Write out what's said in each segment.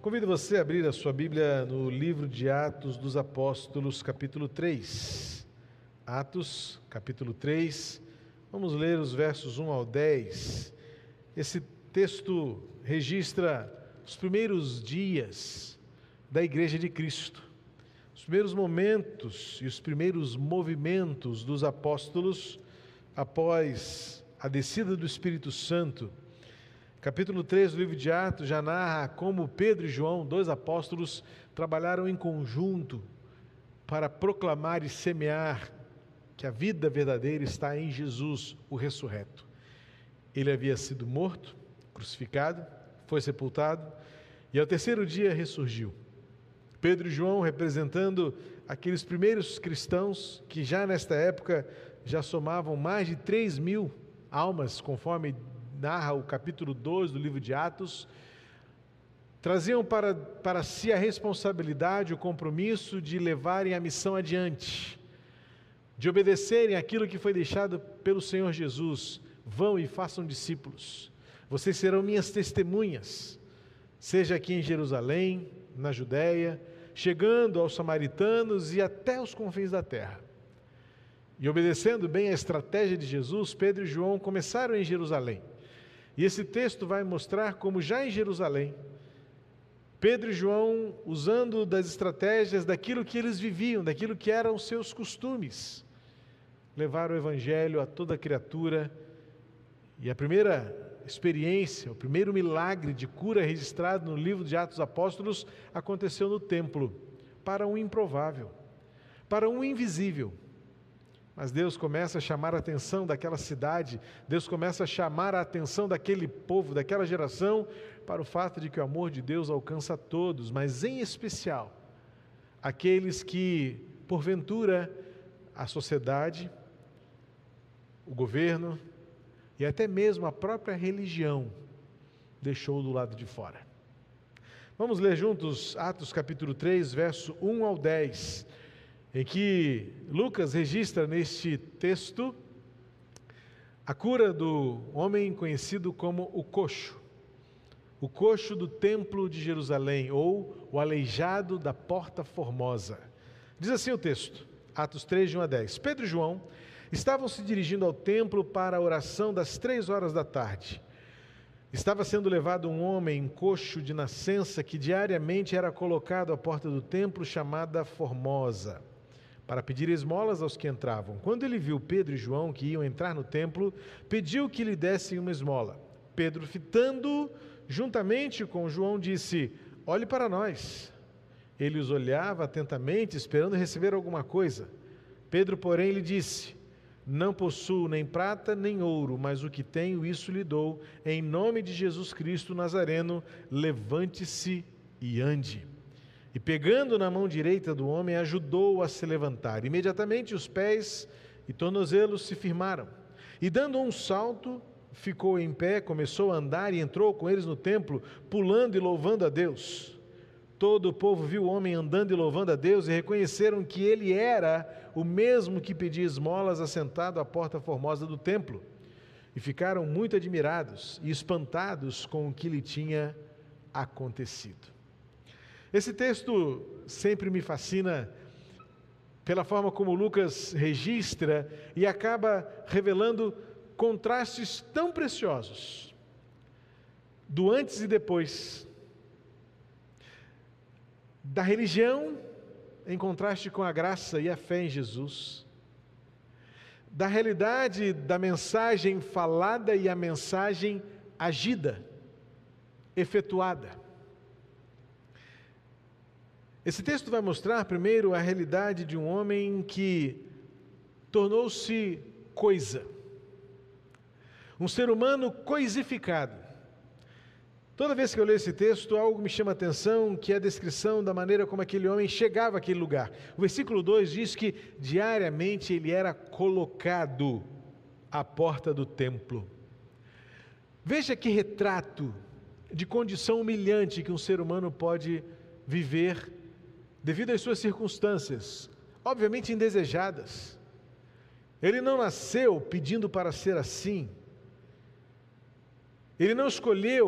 Convido você a abrir a sua Bíblia no livro de Atos dos Apóstolos, capítulo 3. Atos, capítulo 3. Vamos ler os versos 1 ao 10. Esse texto registra os primeiros dias da Igreja de Cristo, os primeiros momentos e os primeiros movimentos dos apóstolos após a descida do Espírito Santo Capítulo 3 do livro de Atos já narra como Pedro e João, dois apóstolos, trabalharam em conjunto para proclamar e semear que a vida verdadeira está em Jesus, o ressurreto. Ele havia sido morto, crucificado, foi sepultado e ao terceiro dia ressurgiu. Pedro e João representando aqueles primeiros cristãos que já nesta época já somavam mais de 3 mil almas, conforme narra o capítulo 2 do livro de Atos, traziam para, para si a responsabilidade, o compromisso de levarem a missão adiante, de obedecerem aquilo que foi deixado pelo Senhor Jesus. Vão e façam discípulos. Vocês serão minhas testemunhas, seja aqui em Jerusalém, na Judéia, chegando aos samaritanos e até os confins da terra. E obedecendo bem a estratégia de Jesus, Pedro e João começaram em Jerusalém. E esse texto vai mostrar como já em Jerusalém, Pedro e João, usando das estratégias daquilo que eles viviam, daquilo que eram seus costumes, levaram o Evangelho a toda criatura. E a primeira experiência, o primeiro milagre de cura registrado no livro de Atos Apóstolos aconteceu no templo, para um improvável, para um invisível. Mas Deus começa a chamar a atenção daquela cidade, Deus começa a chamar a atenção daquele povo, daquela geração, para o fato de que o amor de Deus alcança todos, mas em especial aqueles que, porventura, a sociedade, o governo e até mesmo a própria religião deixou do lado de fora. Vamos ler juntos Atos capítulo 3, verso 1 ao 10 em que Lucas registra neste texto a cura do homem conhecido como o coxo, o coxo do templo de Jerusalém, ou o aleijado da porta formosa. Diz assim o texto, Atos 3, de 1 a 10. Pedro e João estavam se dirigindo ao templo para a oração das três horas da tarde. Estava sendo levado um homem coxo de nascença que diariamente era colocado à porta do templo chamada Formosa para pedir esmolas aos que entravam. Quando ele viu Pedro e João que iam entrar no templo, pediu que lhe dessem uma esmola. Pedro, fitando juntamente com João, disse: Olhe para nós. Ele os olhava atentamente, esperando receber alguma coisa. Pedro, porém, lhe disse: Não possuo nem prata nem ouro, mas o que tenho, isso lhe dou. Em nome de Jesus Cristo Nazareno, levante-se e ande. E pegando na mão direita do homem, ajudou-o a se levantar. Imediatamente os pés e tornozelos se firmaram. E dando um salto, ficou em pé, começou a andar e entrou com eles no templo, pulando e louvando a Deus. Todo o povo viu o homem andando e louvando a Deus e reconheceram que ele era o mesmo que pedia esmolas assentado à porta formosa do templo. E ficaram muito admirados e espantados com o que lhe tinha acontecido. Esse texto sempre me fascina pela forma como Lucas registra e acaba revelando contrastes tão preciosos do antes e depois da religião em contraste com a graça e a fé em Jesus, da realidade da mensagem falada e a mensagem agida, efetuada. Esse texto vai mostrar, primeiro, a realidade de um homem que tornou-se coisa, um ser humano coisificado. Toda vez que eu leio esse texto, algo me chama a atenção, que é a descrição da maneira como aquele homem chegava àquele lugar. O versículo 2 diz que diariamente ele era colocado à porta do templo. Veja que retrato de condição humilhante que um ser humano pode viver devido às suas circunstâncias, obviamente indesejadas. Ele não nasceu pedindo para ser assim. Ele não escolheu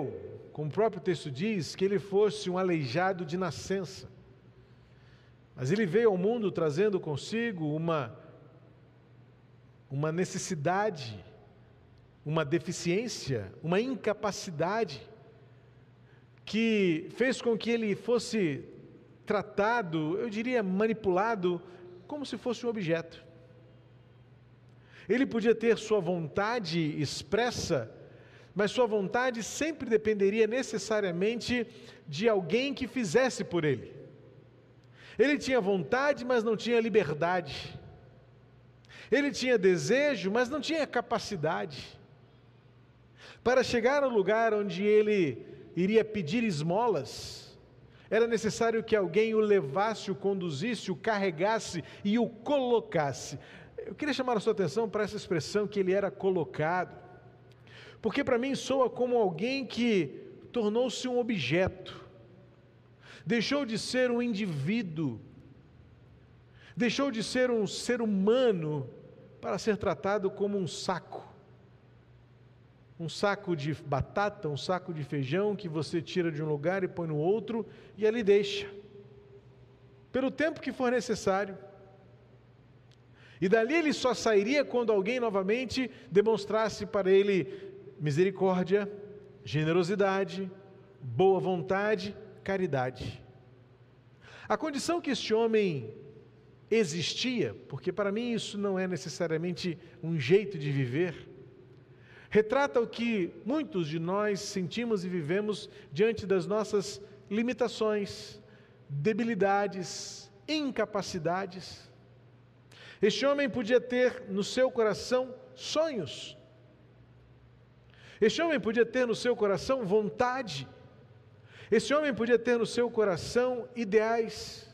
como o próprio texto diz, que ele fosse um aleijado de nascença. Mas ele veio ao mundo trazendo consigo uma, uma necessidade, uma deficiência, uma incapacidade, que fez com que ele fosse tratado, eu diria manipulado, como se fosse um objeto. Ele podia ter sua vontade expressa, mas sua vontade sempre dependeria necessariamente de alguém que fizesse por ele. Ele tinha vontade, mas não tinha liberdade. Ele tinha desejo, mas não tinha capacidade. Para chegar ao lugar onde ele iria pedir esmolas, era necessário que alguém o levasse, o conduzisse, o carregasse e o colocasse. Eu queria chamar a sua atenção para essa expressão que ele era colocado, porque para mim soa como alguém que tornou-se um objeto, deixou de ser um indivíduo, deixou de ser um ser humano para ser tratado como um saco. Um saco de batata, um saco de feijão que você tira de um lugar e põe no outro e ali deixa. Pelo tempo que for necessário. E dali ele só sairia quando alguém novamente demonstrasse para ele misericórdia, generosidade, boa vontade, caridade. A condição que este homem existia, porque para mim isso não é necessariamente um jeito de viver, retrata o que muitos de nós sentimos e vivemos diante das nossas limitações, debilidades, incapacidades. Este homem podia ter no seu coração sonhos. Este homem podia ter no seu coração vontade. Este homem podia ter no seu coração ideais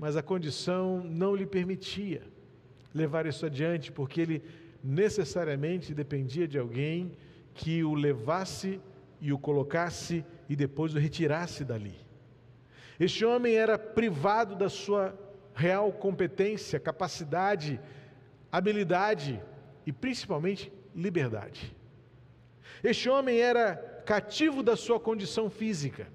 mas a condição não lhe permitia levar isso adiante, porque ele necessariamente dependia de alguém que o levasse e o colocasse e depois o retirasse dali. Este homem era privado da sua real competência, capacidade, habilidade e principalmente liberdade. Este homem era cativo da sua condição física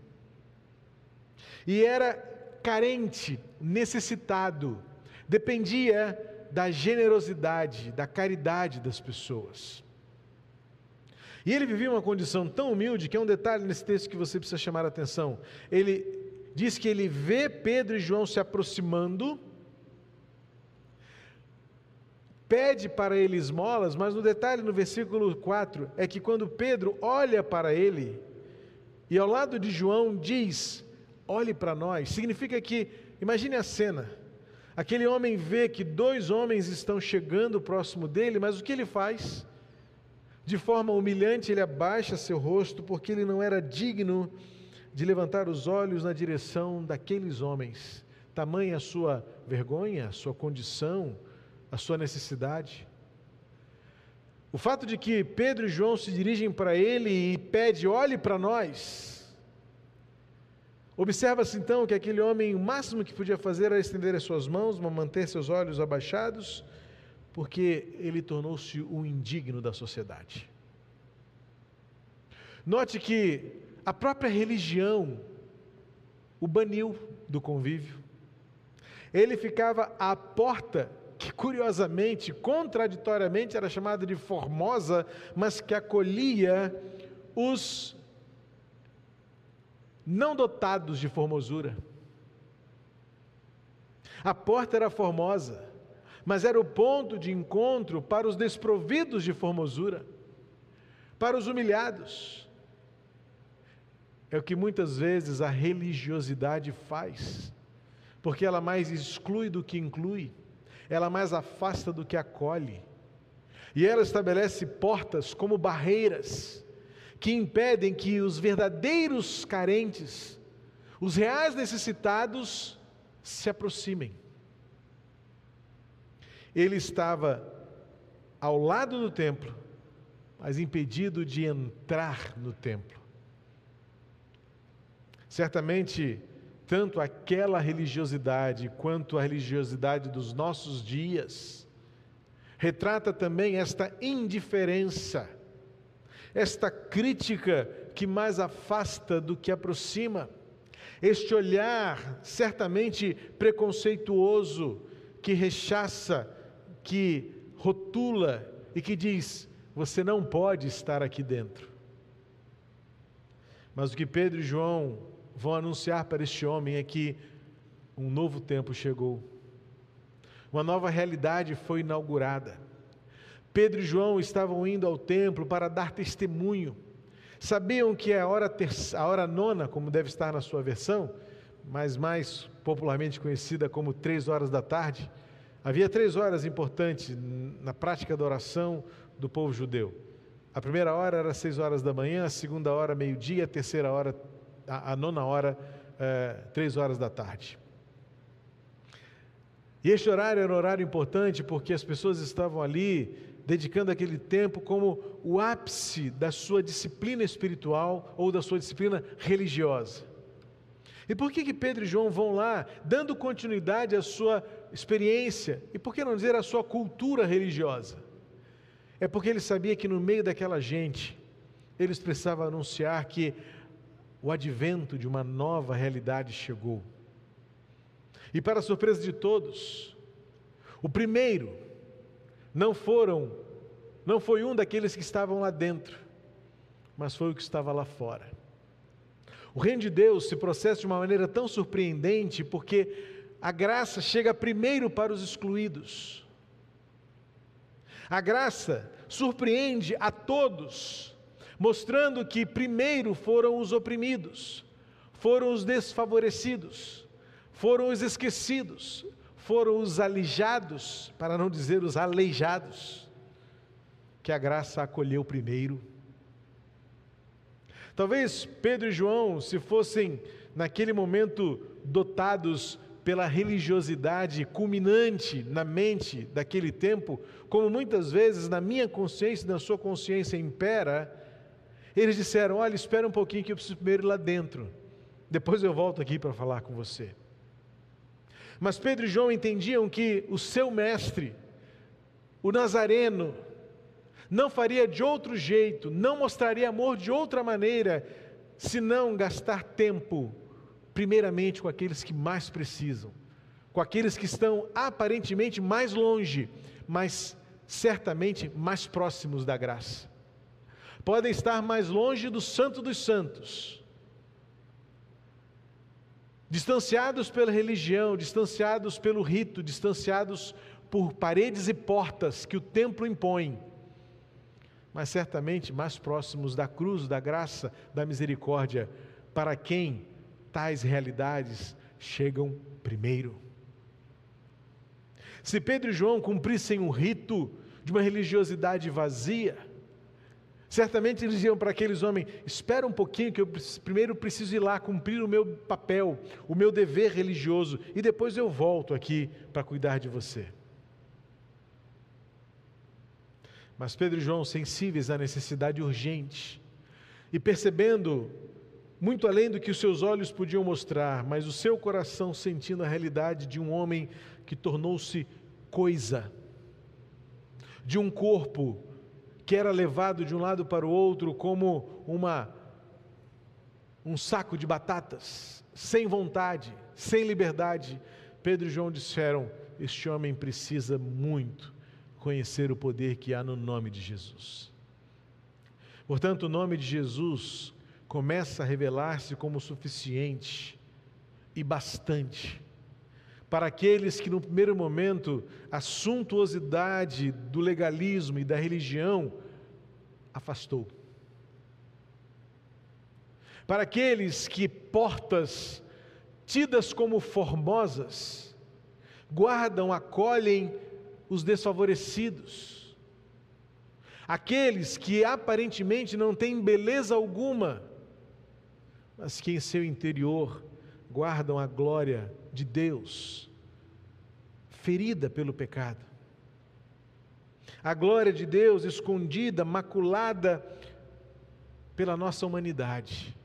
e era carente, necessitado, dependia da generosidade, da caridade das pessoas. E ele vivia uma condição tão humilde que é um detalhe nesse texto que você precisa chamar a atenção. Ele diz que ele vê Pedro e João se aproximando, pede para ele esmolas, mas no detalhe no versículo 4 é que quando Pedro olha para ele, e ao lado de João diz: olhe para nós. Significa que, imagine a cena. Aquele homem vê que dois homens estão chegando próximo dele, mas o que ele faz? De forma humilhante, ele abaixa seu rosto, porque ele não era digno de levantar os olhos na direção daqueles homens. Tamanha a sua vergonha, a sua condição, a sua necessidade. O fato de que Pedro e João se dirigem para ele e pede: olhe para nós, Observa-se então que aquele homem, o máximo que podia fazer era estender as suas mãos, manter seus olhos abaixados, porque ele tornou-se um indigno da sociedade. Note que a própria religião o baniu do convívio. Ele ficava à porta, que curiosamente, contraditoriamente, era chamada de Formosa, mas que acolhia os não dotados de formosura. A porta era formosa, mas era o ponto de encontro para os desprovidos de formosura, para os humilhados. É o que muitas vezes a religiosidade faz, porque ela mais exclui do que inclui, ela mais afasta do que acolhe, e ela estabelece portas como barreiras que impedem que os verdadeiros carentes, os reais necessitados, se aproximem. Ele estava ao lado do templo, mas impedido de entrar no templo. Certamente, tanto aquela religiosidade quanto a religiosidade dos nossos dias retrata também esta indiferença esta crítica que mais afasta do que aproxima, este olhar certamente preconceituoso que rechaça, que rotula e que diz: você não pode estar aqui dentro. Mas o que Pedro e João vão anunciar para este homem é que um novo tempo chegou, uma nova realidade foi inaugurada. Pedro e João estavam indo ao templo para dar testemunho. Sabiam que a hora, a hora nona, como deve estar na sua versão, mas mais popularmente conhecida como três horas da tarde, havia três horas importantes na prática da oração do povo judeu. A primeira hora era seis horas da manhã, a segunda hora, meio-dia, a terceira hora, a, a nona hora, é, três horas da tarde. E este horário era um horário importante porque as pessoas estavam ali dedicando aquele tempo como o ápice da sua disciplina espiritual ou da sua disciplina religiosa. E por que, que Pedro e João vão lá, dando continuidade à sua experiência, e por que não dizer à sua cultura religiosa? É porque ele sabia que no meio daquela gente, eles precisavam anunciar que o advento de uma nova realidade chegou. E para surpresa de todos, o primeiro não foram, não foi um daqueles que estavam lá dentro, mas foi o que estava lá fora. O reino de Deus se processa de uma maneira tão surpreendente porque a graça chega primeiro para os excluídos. A graça surpreende a todos, mostrando que primeiro foram os oprimidos, foram os desfavorecidos, foram os esquecidos, foram os alijados, para não dizer os aleijados, que a graça acolheu primeiro. Talvez Pedro e João, se fossem naquele momento dotados pela religiosidade culminante na mente daquele tempo, como muitas vezes na minha consciência e na sua consciência impera, eles disseram: Olha, espera um pouquinho que eu preciso primeiro ir lá dentro, depois eu volto aqui para falar com você. Mas Pedro e João entendiam que o seu mestre, o Nazareno, não faria de outro jeito, não mostraria amor de outra maneira, senão gastar tempo, primeiramente com aqueles que mais precisam, com aqueles que estão aparentemente mais longe, mas certamente mais próximos da graça. Podem estar mais longe do Santo dos Santos, distanciados pela religião, distanciados pelo rito, distanciados por paredes e portas que o templo impõe, mas certamente mais próximos da cruz, da graça, da misericórdia, para quem tais realidades chegam primeiro. Se Pedro e João cumprissem o rito de uma religiosidade vazia, Certamente eles diziam para aqueles homens: espera um pouquinho, que eu primeiro preciso ir lá cumprir o meu papel, o meu dever religioso, e depois eu volto aqui para cuidar de você. Mas Pedro e João, sensíveis à necessidade urgente, e percebendo muito além do que os seus olhos podiam mostrar, mas o seu coração sentindo a realidade de um homem que tornou-se coisa, de um corpo que era levado de um lado para o outro como uma um saco de batatas, sem vontade, sem liberdade. Pedro e João disseram: Este homem precisa muito conhecer o poder que há no nome de Jesus. Portanto, o nome de Jesus começa a revelar-se como suficiente e bastante para aqueles que, no primeiro momento, a suntuosidade do legalismo e da religião afastou. Para aqueles que portas tidas como formosas guardam, acolhem os desfavorecidos. Aqueles que aparentemente não têm beleza alguma, mas que em seu interior guardam a glória de Deus, ferida pelo pecado. A glória de Deus escondida, maculada pela nossa humanidade.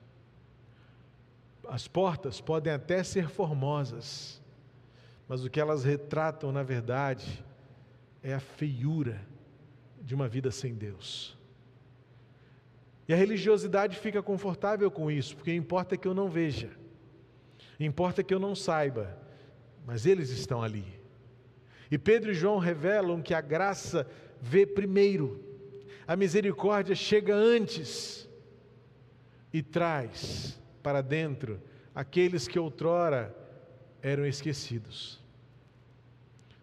As portas podem até ser formosas, mas o que elas retratam, na verdade, é a feiura de uma vida sem Deus. E a religiosidade fica confortável com isso, porque importa que eu não veja, importa que eu não saiba, mas eles estão ali. E Pedro e João revelam que a graça vê primeiro, a misericórdia chega antes e traz para dentro aqueles que outrora eram esquecidos.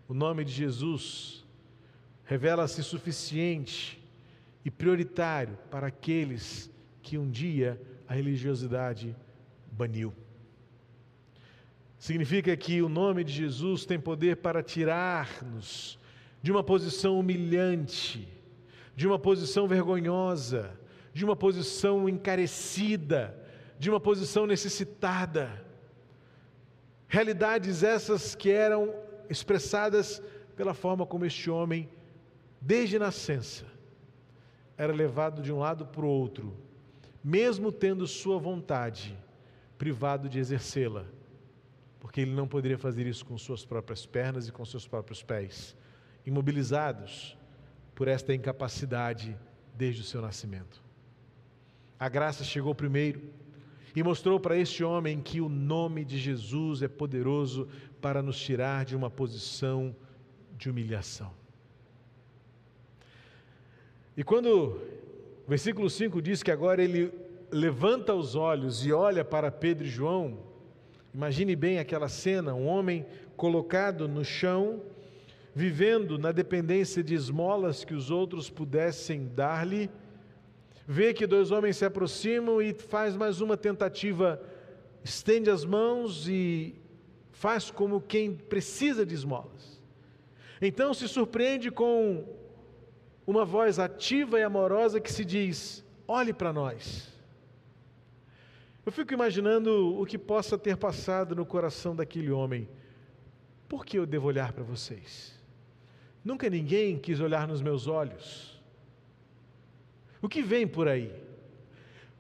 O nome de Jesus revela-se suficiente e prioritário para aqueles que um dia a religiosidade baniu. Significa que o nome de Jesus tem poder para tirar-nos de uma posição humilhante, de uma posição vergonhosa, de uma posição encarecida, de uma posição necessitada. Realidades essas que eram expressadas pela forma como este homem, desde nascença, era levado de um lado para o outro, mesmo tendo sua vontade, privado de exercê-la, porque ele não poderia fazer isso com suas próprias pernas e com seus próprios pés, imobilizados por esta incapacidade desde o seu nascimento. A graça chegou primeiro e mostrou para este homem que o nome de Jesus é poderoso para nos tirar de uma posição de humilhação. E quando o versículo 5 diz que agora ele levanta os olhos e olha para Pedro e João, imagine bem aquela cena: um homem colocado no chão, vivendo na dependência de esmolas que os outros pudessem dar-lhe, vê que dois homens se aproximam e faz mais uma tentativa, estende as mãos e faz como quem precisa de esmolas. Então se surpreende com uma voz ativa e amorosa que se diz: olhe para nós. Eu fico imaginando o que possa ter passado no coração daquele homem. Por que eu devo olhar para vocês? Nunca ninguém quis olhar nos meus olhos. O que vem por aí?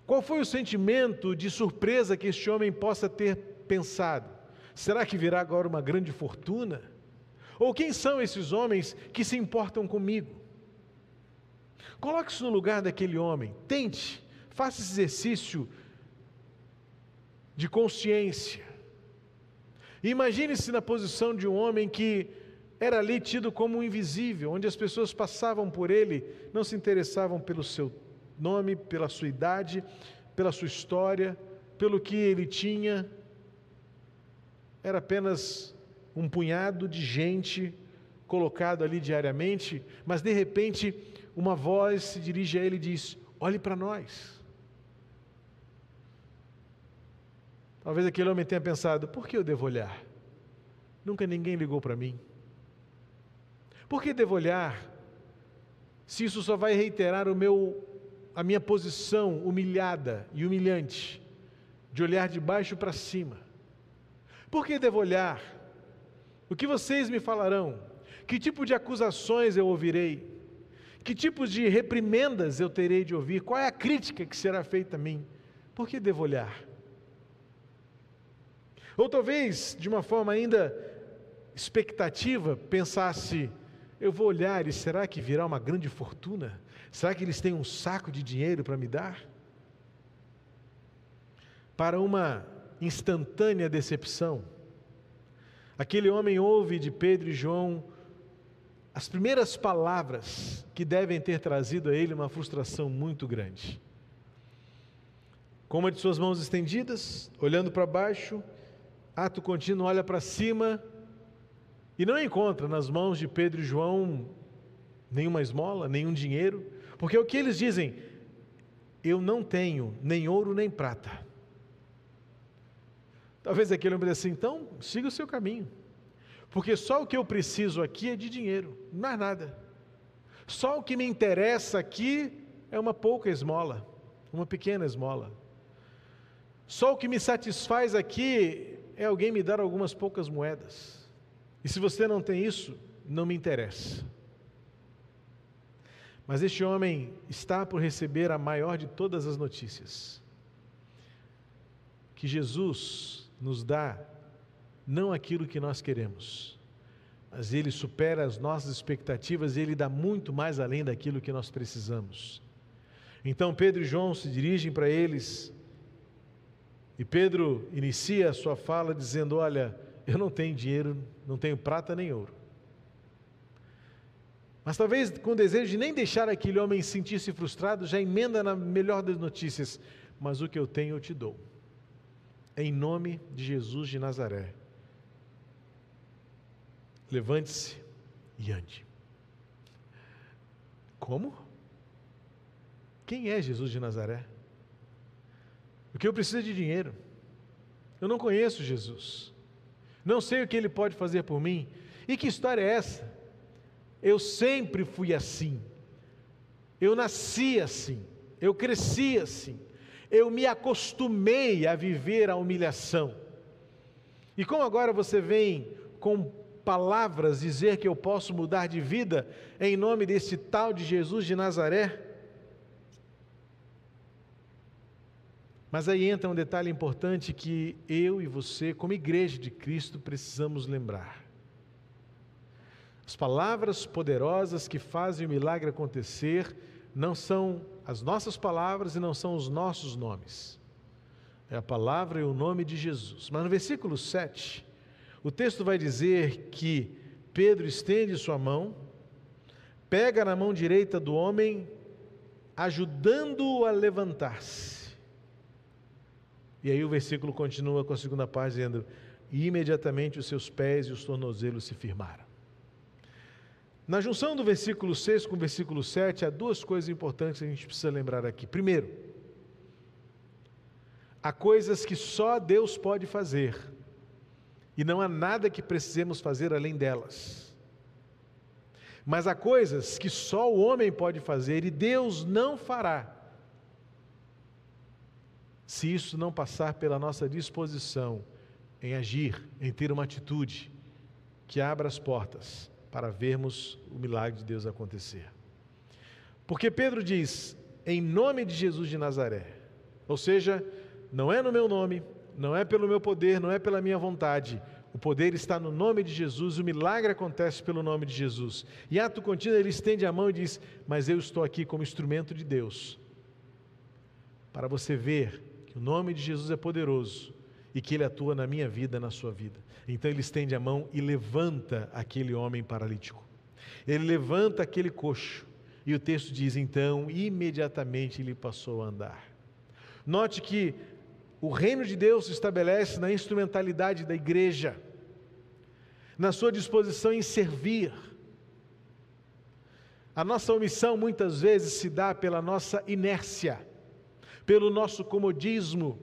Qual foi o sentimento de surpresa que este homem possa ter pensado? Será que virá agora uma grande fortuna? Ou quem são esses homens que se importam comigo? Coloque-se no lugar daquele homem, tente, faça esse exercício de consciência. Imagine-se na posição de um homem que era ali tido como invisível, onde as pessoas passavam por ele, não se interessavam pelo seu nome, pela sua idade, pela sua história, pelo que ele tinha. Era apenas um punhado de gente colocado ali diariamente, mas de repente uma voz se dirige a ele e diz: Olhe para nós. Talvez aquele homem tenha pensado: por que eu devo olhar? Nunca ninguém ligou para mim. Por que devo olhar? Se isso só vai reiterar o meu, a minha posição humilhada e humilhante, de olhar de baixo para cima. Por que devo olhar? O que vocês me falarão? Que tipo de acusações eu ouvirei? Que tipos de reprimendas eu terei de ouvir? Qual é a crítica que será feita a mim? Por que devo olhar? Ou talvez, de uma forma ainda expectativa, pensasse: eu vou olhar e será que virá uma grande fortuna? Será que eles têm um saco de dinheiro para me dar? Para uma instantânea decepção, aquele homem ouve de Pedro e João as primeiras palavras que devem ter trazido a ele uma frustração muito grande. Com uma de suas mãos estendidas, olhando para baixo, ato contínuo olha para cima e não encontra nas mãos de Pedro e João nenhuma esmola, nenhum dinheiro, porque o que eles dizem, eu não tenho nem ouro nem prata. Talvez aquele homem assim, então siga o seu caminho. Porque só o que eu preciso aqui é de dinheiro, não é nada. Só o que me interessa aqui é uma pouca esmola, uma pequena esmola. Só o que me satisfaz aqui é alguém me dar algumas poucas moedas. E se você não tem isso, não me interessa. Mas este homem está por receber a maior de todas as notícias. Que Jesus nos dá não aquilo que nós queremos, mas Ele supera as nossas expectativas e Ele dá muito mais além daquilo que nós precisamos. Então Pedro e João se dirigem para eles e Pedro inicia a sua fala dizendo: Olha, eu não tenho dinheiro, não tenho prata nem ouro. Mas talvez com o desejo de nem deixar aquele homem sentir-se frustrado, já emenda na melhor das notícias: Mas o que eu tenho eu te dou. Em nome de Jesus de Nazaré. Levante-se e ande. Como? Quem é Jesus de Nazaré? Porque eu preciso de dinheiro. Eu não conheço Jesus. Não sei o que ele pode fazer por mim. E que história é essa? Eu sempre fui assim. Eu nasci assim. Eu cresci assim. Eu me acostumei a viver a humilhação. E como agora você vem com palavras dizer que eu posso mudar de vida em nome desse tal de Jesus de Nazaré? Mas aí entra um detalhe importante que eu e você, como igreja de Cristo, precisamos lembrar. As palavras poderosas que fazem o milagre acontecer não são as nossas palavras e não são os nossos nomes. É a palavra e o nome de Jesus. Mas no versículo 7, o texto vai dizer que Pedro estende sua mão, pega na mão direita do homem, ajudando-o a levantar-se. E aí o versículo continua com a segunda parte dizendo: E imediatamente os seus pés e os tornozelos se firmaram. Na junção do versículo 6 com o versículo 7, há duas coisas importantes que a gente precisa lembrar aqui. Primeiro, há coisas que só Deus pode fazer, e não há nada que precisemos fazer além delas. Mas há coisas que só o homem pode fazer e Deus não fará se isso não passar pela nossa disposição em agir, em ter uma atitude que abra as portas para vermos o milagre de Deus acontecer. Porque Pedro diz, em nome de Jesus de Nazaré, ou seja, não é no meu nome, não é pelo meu poder, não é pela minha vontade, o poder está no nome de Jesus, o milagre acontece pelo nome de Jesus. E ato contínuo ele estende a mão e diz: Mas eu estou aqui como instrumento de Deus, para você ver o nome de Jesus é poderoso e que ele atua na minha vida, na sua vida. Então ele estende a mão e levanta aquele homem paralítico. Ele levanta aquele coxo. E o texto diz: então, imediatamente ele passou a andar. Note que o reino de Deus se estabelece na instrumentalidade da igreja, na sua disposição em servir. A nossa omissão muitas vezes se dá pela nossa inércia pelo nosso comodismo,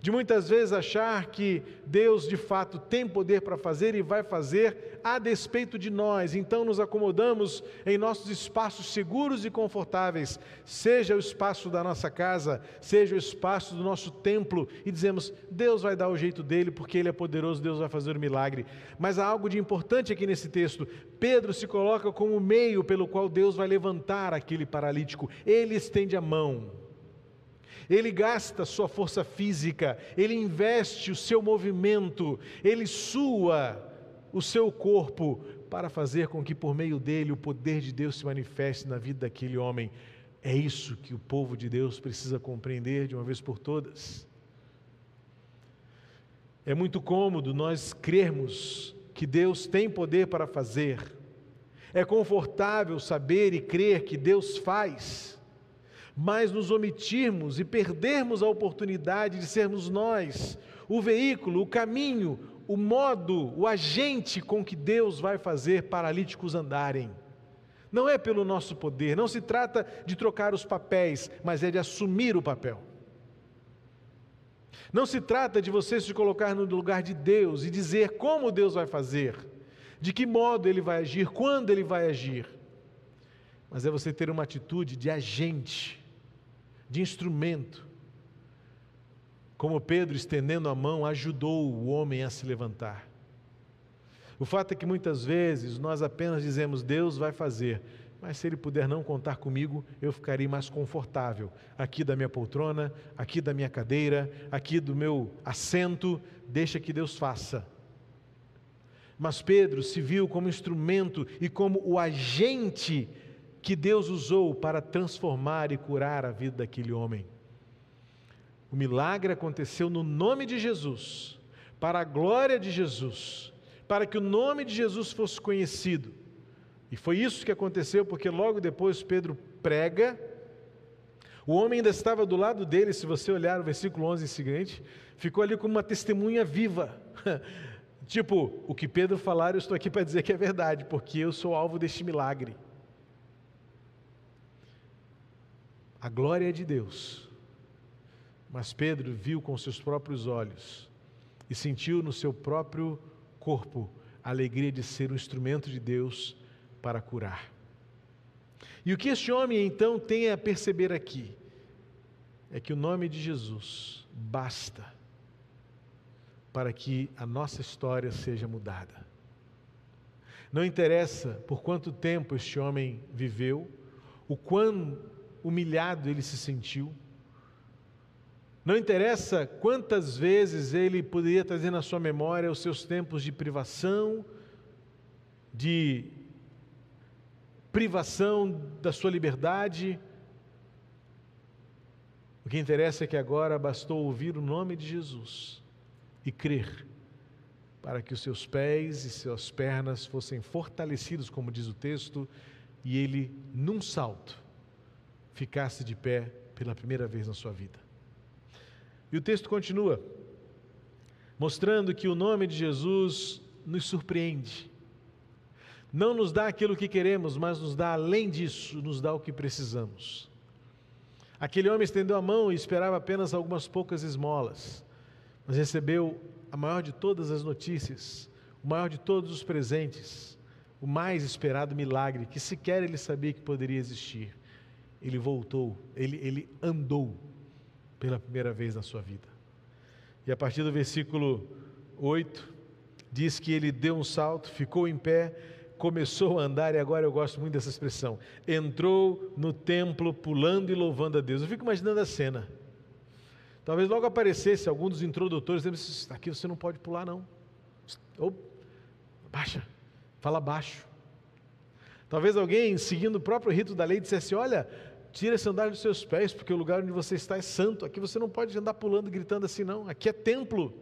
de muitas vezes achar que Deus de fato tem poder para fazer e vai fazer a despeito de nós, então nos acomodamos em nossos espaços seguros e confortáveis, seja o espaço da nossa casa, seja o espaço do nosso templo, e dizemos: Deus vai dar o jeito dele porque ele é poderoso, Deus vai fazer o milagre. Mas há algo de importante aqui nesse texto: Pedro se coloca como o meio pelo qual Deus vai levantar aquele paralítico, ele estende a mão ele gasta sua força física, ele investe o seu movimento, ele sua o seu corpo para fazer com que por meio dele o poder de Deus se manifeste na vida daquele homem. É isso que o povo de Deus precisa compreender de uma vez por todas. É muito cômodo nós crermos que Deus tem poder para fazer. É confortável saber e crer que Deus faz mas nos omitirmos e perdermos a oportunidade de sermos nós o veículo, o caminho, o modo, o agente com que Deus vai fazer paralíticos andarem. Não é pelo nosso poder, não se trata de trocar os papéis, mas é de assumir o papel. Não se trata de você se colocar no lugar de Deus e dizer como Deus vai fazer, de que modo Ele vai agir, quando Ele vai agir, mas é você ter uma atitude de agente de instrumento. Como Pedro, estendendo a mão, ajudou o homem a se levantar. O fato é que muitas vezes nós apenas dizemos, Deus vai fazer, mas se Ele puder não contar comigo, eu ficarei mais confortável aqui da minha poltrona, aqui da minha cadeira, aqui do meu assento, deixa que Deus faça. Mas Pedro se viu como instrumento e como o agente que Deus usou para transformar e curar a vida daquele homem. O milagre aconteceu no nome de Jesus, para a glória de Jesus, para que o nome de Jesus fosse conhecido. E foi isso que aconteceu, porque logo depois Pedro prega. O homem ainda estava do lado dele, se você olhar o versículo 11 seguinte, ficou ali como uma testemunha viva. tipo, o que Pedro falar, eu estou aqui para dizer que é verdade, porque eu sou alvo deste milagre. A glória é de Deus. Mas Pedro viu com seus próprios olhos e sentiu no seu próprio corpo a alegria de ser um instrumento de Deus para curar. E o que este homem então tem a perceber aqui é que o nome de Jesus basta para que a nossa história seja mudada. Não interessa por quanto tempo este homem viveu, o quão humilhado ele se sentiu, não interessa quantas vezes ele poderia trazer na sua memória os seus tempos de privação, de privação da sua liberdade. O que interessa é que agora bastou ouvir o nome de Jesus e crer, para que os seus pés e suas pernas fossem fortalecidos, como diz o texto, e ele, num salto, ficasse de pé pela primeira vez na sua vida. E o texto continua, mostrando que o nome de Jesus nos surpreende. Não nos dá aquilo que queremos, mas nos dá além disso, nos dá o que precisamos. Aquele homem estendeu a mão e esperava apenas algumas poucas esmolas, mas recebeu a maior de todas as notícias, o maior de todos os presentes, o mais esperado milagre que sequer ele sabia que poderia existir. Ele voltou, ele, ele andou pela primeira vez na sua vida. E a partir do versículo 8, diz que ele deu um salto, ficou em pé, começou a andar, e agora eu gosto muito dessa expressão, entrou no templo pulando e louvando a Deus. Eu fico imaginando a cena. Talvez logo aparecesse algum dos introdutores, dizendo, aqui você não pode pular não. Ou, baixa, fala baixo. Talvez alguém, seguindo o próprio rito da lei, dissesse, olha, Tira a sandália dos seus pés, porque o lugar onde você está é santo. Aqui você não pode andar pulando, gritando assim, não. Aqui é templo.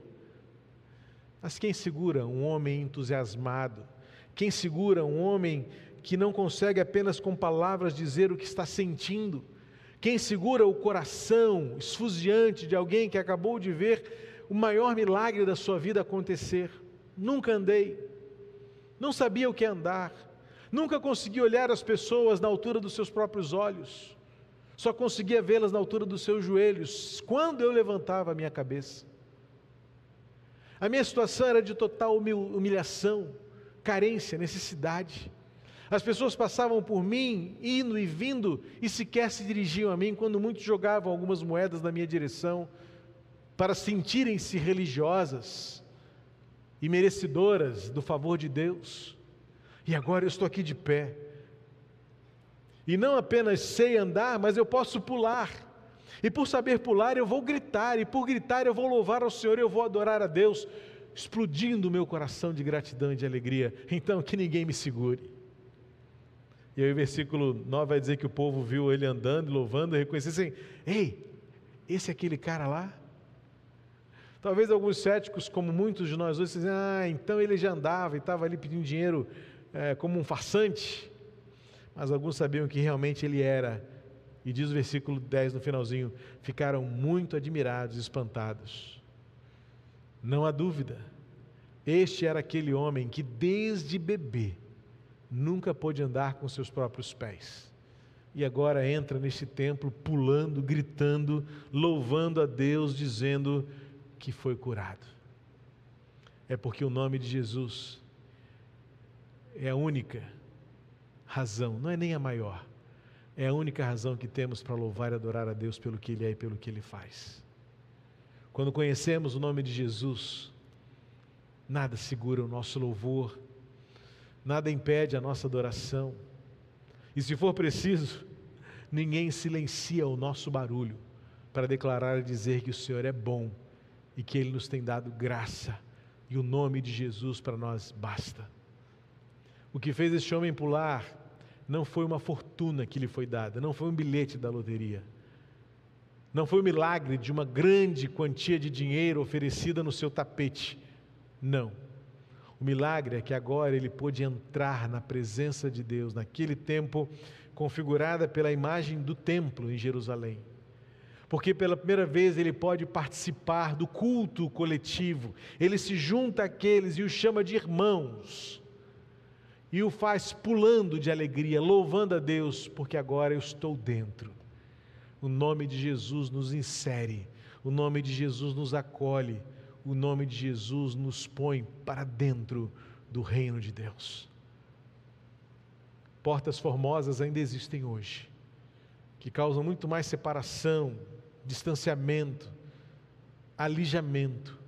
Mas quem segura um homem entusiasmado? Quem segura um homem que não consegue apenas com palavras dizer o que está sentindo? Quem segura o coração esfuziante de alguém que acabou de ver o maior milagre da sua vida acontecer? Nunca andei, não sabia o que é andar, nunca consegui olhar as pessoas na altura dos seus próprios olhos só conseguia vê-las na altura dos seus joelhos, quando eu levantava a minha cabeça. A minha situação era de total humilhação, carência, necessidade. As pessoas passavam por mim, indo e vindo, e sequer se dirigiam a mim, quando muitos jogavam algumas moedas na minha direção, para sentirem-se religiosas e merecedoras do favor de Deus. E agora eu estou aqui de pé, e não apenas sei andar, mas eu posso pular. E por saber pular, eu vou gritar, e por gritar, eu vou louvar ao Senhor, eu vou adorar a Deus, explodindo o meu coração de gratidão e de alegria. Então, que ninguém me segure. E aí, o versículo 9 vai dizer que o povo viu ele andando, louvando, e reconhecessem: Ei, esse é aquele cara lá? Talvez alguns céticos, como muitos de nós hoje, dizem: Ah, então ele já andava e estava ali pedindo dinheiro é, como um farsante mas alguns sabiam que realmente ele era. E diz o versículo 10 no finalzinho: ficaram muito admirados, espantados. Não há dúvida, este era aquele homem que desde bebê nunca pôde andar com seus próprios pés. E agora entra neste templo pulando, gritando, louvando a Deus, dizendo que foi curado. É porque o nome de Jesus é a única razão, não é nem a maior, é a única razão que temos para louvar e adorar a Deus pelo que Ele é e pelo que Ele faz. Quando conhecemos o nome de Jesus, nada segura o nosso louvor, nada impede a nossa adoração, e se for preciso, ninguém silencia o nosso barulho para declarar e dizer que o Senhor é bom e que Ele nos tem dado graça, e o nome de Jesus para nós basta. O que fez este homem pular não foi uma fortuna que lhe foi dada, não foi um bilhete da loteria. Não foi o um milagre de uma grande quantia de dinheiro oferecida no seu tapete. Não. O milagre é que agora ele pôde entrar na presença de Deus, naquele tempo configurada pela imagem do templo em Jerusalém. Porque pela primeira vez ele pode participar do culto coletivo, ele se junta àqueles e os chama de irmãos, e o faz pulando de alegria, louvando a Deus, porque agora eu estou dentro. O nome de Jesus nos insere, o nome de Jesus nos acolhe, o nome de Jesus nos põe para dentro do reino de Deus. Portas formosas ainda existem hoje, que causam muito mais separação, distanciamento, alijamento.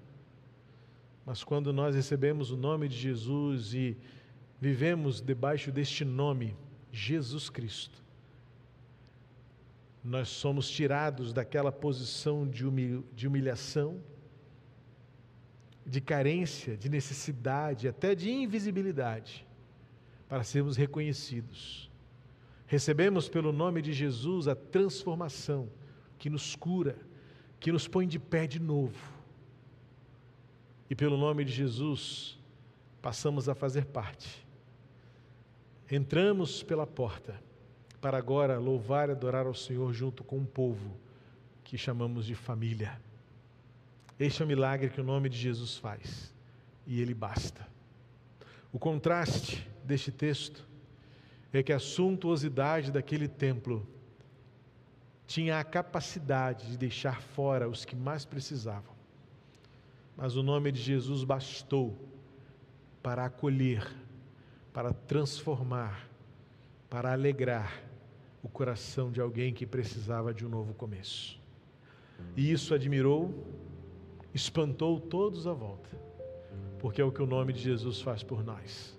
Mas quando nós recebemos o nome de Jesus e vivemos debaixo deste nome, Jesus Cristo, nós somos tirados daquela posição de, humilhação, de carência, de necessidade, até de invisibilidade para sermos reconhecidos. Recebemos pelo nome de Jesus a transformação que nos cura, que nos põe de pé de novo. E pelo nome de Jesus passamos a fazer parte. Entramos pela porta para agora louvar e adorar ao Senhor junto com um povo que chamamos de família. Este é o milagre que o nome de Jesus faz, e ele basta. O contraste deste texto é que a suntuosidade daquele templo tinha a capacidade de deixar fora os que mais precisavam. Mas o nome de Jesus bastou para acolher, para transformar, para alegrar o coração de alguém que precisava de um novo começo. E isso admirou, espantou todos à volta porque é o que o nome de Jesus faz por nós.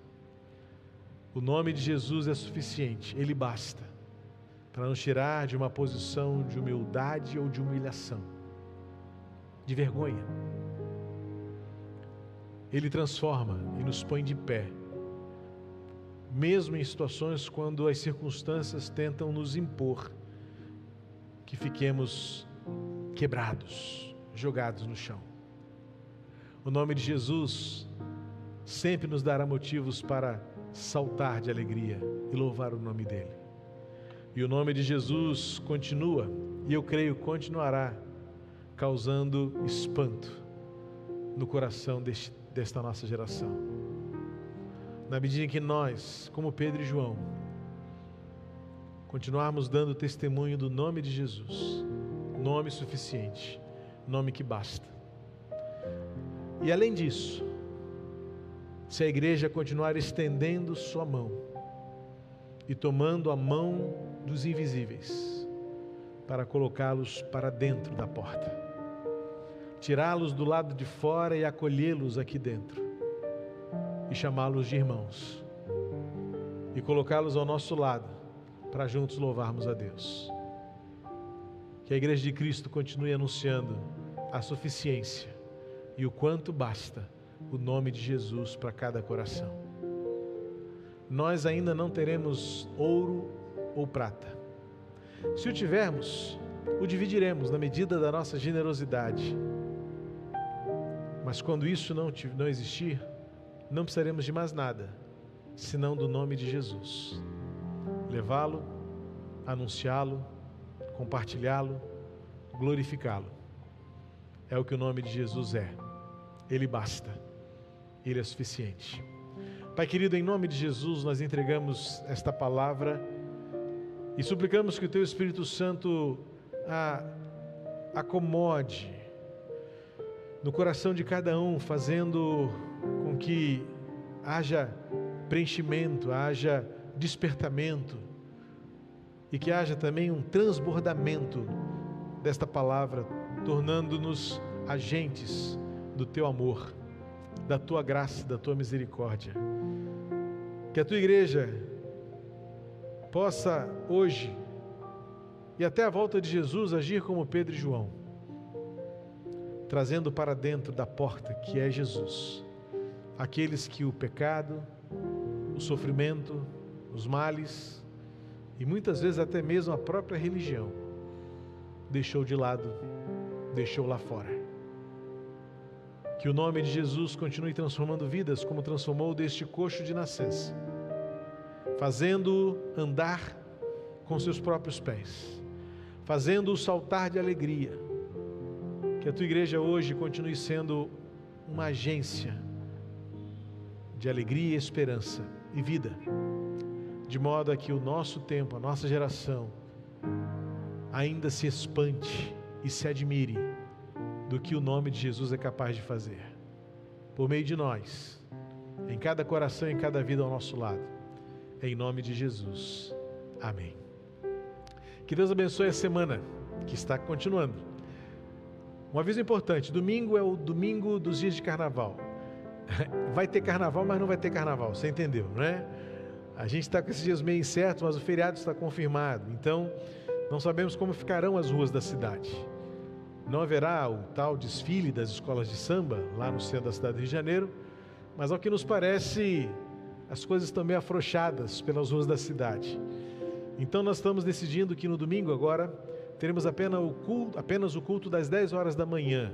O nome de Jesus é suficiente, ele basta para nos tirar de uma posição de humildade ou de humilhação, de vergonha. Ele transforma e nos põe de pé, mesmo em situações quando as circunstâncias tentam nos impor que fiquemos quebrados, jogados no chão. O nome de Jesus sempre nos dará motivos para saltar de alegria e louvar o nome dEle. E o nome de Jesus continua, e eu creio continuará, causando espanto no coração deste, desta nossa geração. Na medida em que nós, como Pedro e João, continuarmos dando testemunho do nome de Jesus, nome suficiente, nome que basta. E além disso, se a igreja continuar estendendo sua mão e tomando a mão dos invisíveis para colocá-los para dentro da porta, tirá-los do lado de fora e acolhê-los aqui dentro, e chamá-los de irmãos, e colocá-los ao nosso lado para juntos louvarmos a Deus. Que a Igreja de Cristo continue anunciando a suficiência e o quanto basta o nome de Jesus para cada coração. Nós ainda não teremos ouro ou prata. Se o tivermos, o dividiremos na medida da nossa generosidade. Mas quando isso não, não existir, não precisaremos de mais nada, senão do nome de Jesus. Levá-lo, anunciá-lo, compartilhá-lo, glorificá-lo. É o que o nome de Jesus é. Ele basta, Ele é suficiente. Pai querido, em nome de Jesus, nós entregamos esta palavra e suplicamos que o Teu Espírito Santo a acomode no coração de cada um, fazendo que haja preenchimento, haja despertamento e que haja também um transbordamento desta palavra, tornando-nos agentes do teu amor, da tua graça, da tua misericórdia. Que a tua igreja possa hoje e até a volta de Jesus agir como Pedro e João, trazendo para dentro da porta que é Jesus, aqueles que o pecado, o sofrimento, os males, e muitas vezes até mesmo a própria religião deixou de lado, deixou lá fora. Que o nome de Jesus continue transformando vidas como transformou deste coxo de nascença, fazendo-o andar com seus próprios pés, fazendo-o saltar de alegria. Que a tua igreja hoje continue sendo uma agência de alegria, esperança e vida, de modo a que o nosso tempo, a nossa geração, ainda se espante e se admire do que o nome de Jesus é capaz de fazer, por meio de nós, em cada coração, em cada vida ao nosso lado, em nome de Jesus. Amém. Que Deus abençoe a semana que está continuando. Um aviso importante: domingo é o domingo dos dias de carnaval. Vai ter carnaval, mas não vai ter carnaval, você entendeu, não é? A gente está com esses dias meio incertos, mas o feriado está confirmado. Então, não sabemos como ficarão as ruas da cidade. Não haverá o tal desfile das escolas de samba lá no centro da cidade do Rio de Janeiro, mas ao que nos parece, as coisas estão meio afrouxadas pelas ruas da cidade. Então nós estamos decidindo que no domingo agora teremos apenas o culto, apenas o culto das 10 horas da manhã.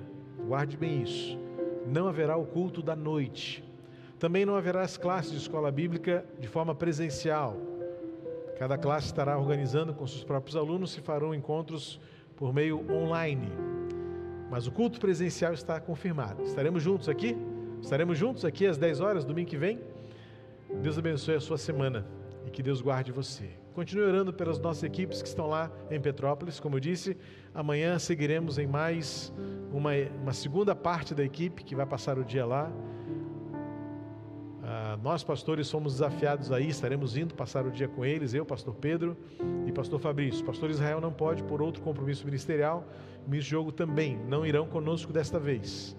Guarde bem isso. Não haverá o culto da noite. Também não haverá as classes de escola bíblica de forma presencial. Cada classe estará organizando com seus próprios alunos e farão encontros por meio online. Mas o culto presencial está confirmado. Estaremos juntos aqui? Estaremos juntos aqui às 10 horas, domingo que vem? Deus abençoe a sua semana e que Deus guarde você. Continue orando pelas nossas equipes que estão lá em Petrópolis. Como eu disse, amanhã seguiremos em mais uma, uma segunda parte da equipe que vai passar o dia lá. Ah, nós, pastores, somos desafiados aí, estaremos indo passar o dia com eles, eu, pastor Pedro e pastor Fabrício. Pastor Israel não pode, por outro compromisso ministerial, ministro Jogo também não irão conosco desta vez.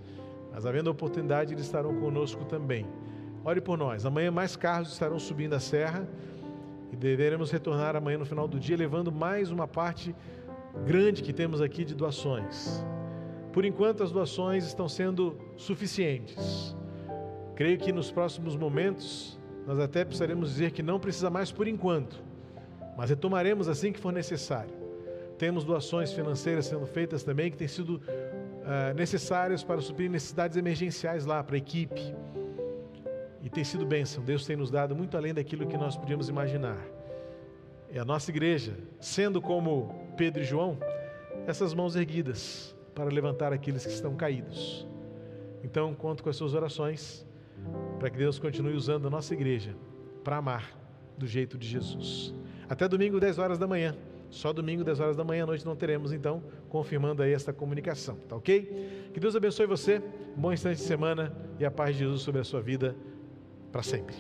Mas havendo a oportunidade, eles estarão conosco também. Ore por nós. Amanhã mais carros estarão subindo a serra e deveremos retornar amanhã no final do dia, levando mais uma parte grande que temos aqui de doações. Por enquanto, as doações estão sendo suficientes. Creio que nos próximos momentos nós até precisaremos dizer que não precisa mais por enquanto, mas retomaremos assim que for necessário. Temos doações financeiras sendo feitas também que têm sido uh, necessárias para suprir necessidades emergenciais lá para a equipe e tem sido bênção. Deus tem nos dado muito além daquilo que nós podíamos imaginar. É a nossa igreja, sendo como Pedro e João, essas mãos erguidas para levantar aqueles que estão caídos. Então, conto com as suas orações para que Deus continue usando a nossa igreja para amar do jeito de Jesus. Até domingo, 10 horas da manhã. Só domingo, 10 horas da manhã à noite não teremos, então, confirmando aí esta comunicação, tá ok? Que Deus abençoe você, um bom instante de semana e a paz de Jesus sobre a sua vida para sempre.